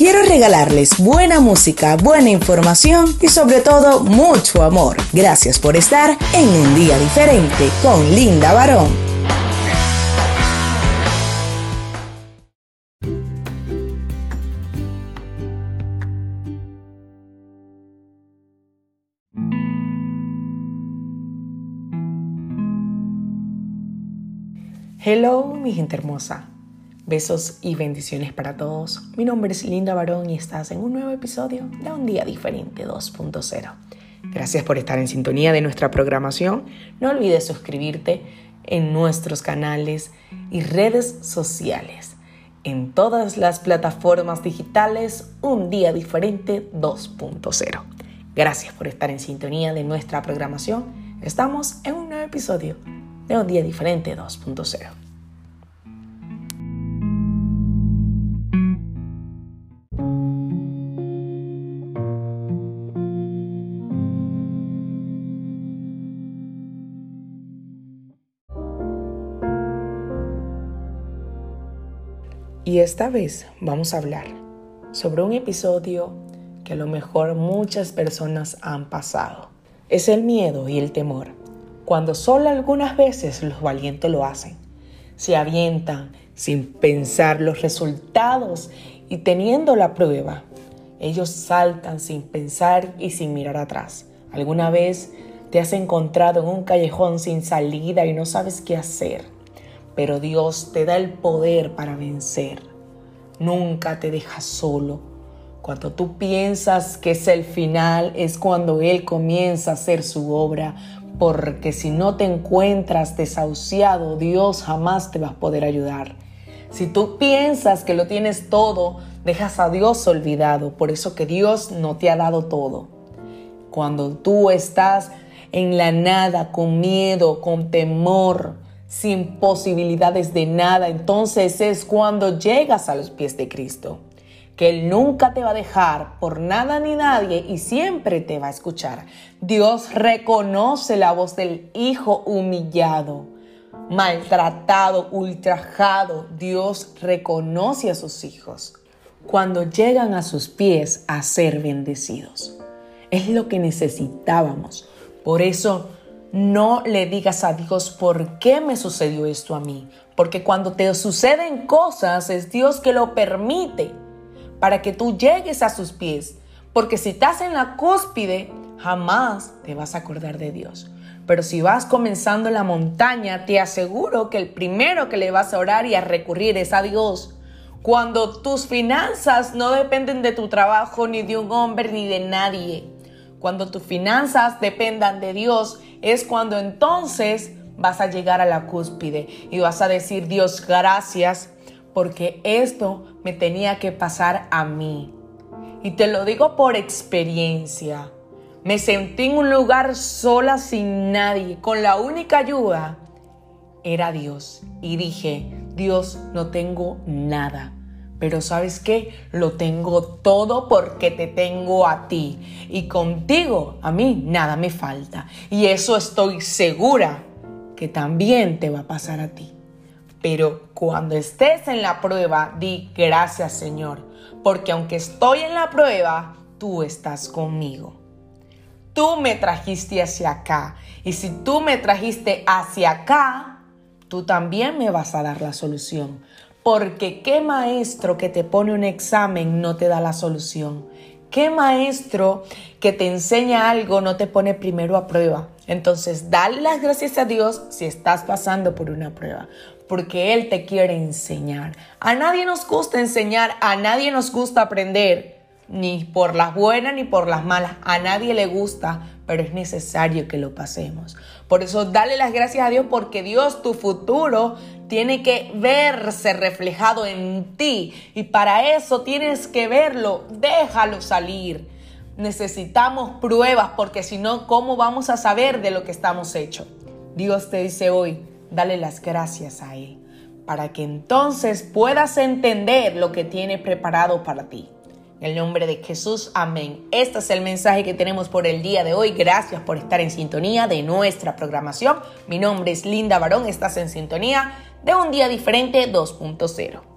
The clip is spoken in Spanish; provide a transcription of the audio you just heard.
quiero regalarles buena música, buena información y sobre todo mucho amor. Gracias por estar en un día diferente con Linda Barón. Hello, mi gente hermosa. Besos y bendiciones para todos. Mi nombre es Linda Barón y estás en un nuevo episodio de Un Día Diferente 2.0. Gracias por estar en sintonía de nuestra programación. No olvides suscribirte en nuestros canales y redes sociales. En todas las plataformas digitales, Un Día Diferente 2.0. Gracias por estar en sintonía de nuestra programación. Estamos en un nuevo episodio de un día diferente 2.0. Y esta vez vamos a hablar sobre un episodio que a lo mejor muchas personas han pasado. Es el miedo y el temor cuando solo algunas veces los valientes lo hacen. Se avientan sin pensar los resultados y teniendo la prueba. Ellos saltan sin pensar y sin mirar atrás. ¿Alguna vez te has encontrado en un callejón sin salida y no sabes qué hacer? Pero Dios te da el poder para vencer. Nunca te deja solo. Cuando tú piensas que es el final, es cuando Él comienza a hacer su obra, porque si no te encuentras desahuciado, Dios jamás te va a poder ayudar. Si tú piensas que lo tienes todo, dejas a Dios olvidado, por eso que Dios no te ha dado todo. Cuando tú estás en la nada, con miedo, con temor, sin posibilidades de nada, entonces es cuando llegas a los pies de Cristo que Él nunca te va a dejar por nada ni nadie y siempre te va a escuchar. Dios reconoce la voz del hijo humillado, maltratado, ultrajado. Dios reconoce a sus hijos cuando llegan a sus pies a ser bendecidos. Es lo que necesitábamos. Por eso no le digas a Dios por qué me sucedió esto a mí. Porque cuando te suceden cosas es Dios que lo permite para que tú llegues a sus pies. Porque si estás en la cúspide, jamás te vas a acordar de Dios. Pero si vas comenzando la montaña, te aseguro que el primero que le vas a orar y a recurrir es a Dios. Cuando tus finanzas no dependen de tu trabajo, ni de un hombre, ni de nadie. Cuando tus finanzas dependan de Dios, es cuando entonces vas a llegar a la cúspide y vas a decir, Dios, gracias porque esto me tenía que pasar a mí. Y te lo digo por experiencia. Me sentí en un lugar sola sin nadie, con la única ayuda era Dios. Y dije, Dios, no tengo nada. Pero sabes qué? Lo tengo todo porque te tengo a ti. Y contigo a mí nada me falta. Y eso estoy segura que también te va a pasar a ti. Pero cuando estés en la prueba, di gracias Señor, porque aunque estoy en la prueba, tú estás conmigo. Tú me trajiste hacia acá. Y si tú me trajiste hacia acá, tú también me vas a dar la solución. Porque qué maestro que te pone un examen no te da la solución. ¿Qué maestro que te enseña algo no te pone primero a prueba? Entonces, dale las gracias a Dios si estás pasando por una prueba, porque Él te quiere enseñar. A nadie nos gusta enseñar, a nadie nos gusta aprender, ni por las buenas ni por las malas. A nadie le gusta, pero es necesario que lo pasemos. Por eso, dale las gracias a Dios porque Dios, tu futuro, tiene que verse reflejado en ti. Y para eso tienes que verlo, déjalo salir. Necesitamos pruebas porque si no, ¿cómo vamos a saber de lo que estamos hechos? Dios te dice hoy, dale las gracias a Él para que entonces puedas entender lo que tiene preparado para ti. En el nombre de Jesús, amén. Este es el mensaje que tenemos por el día de hoy. Gracias por estar en sintonía de nuestra programación. Mi nombre es Linda Barón, estás en sintonía de un día diferente 2.0.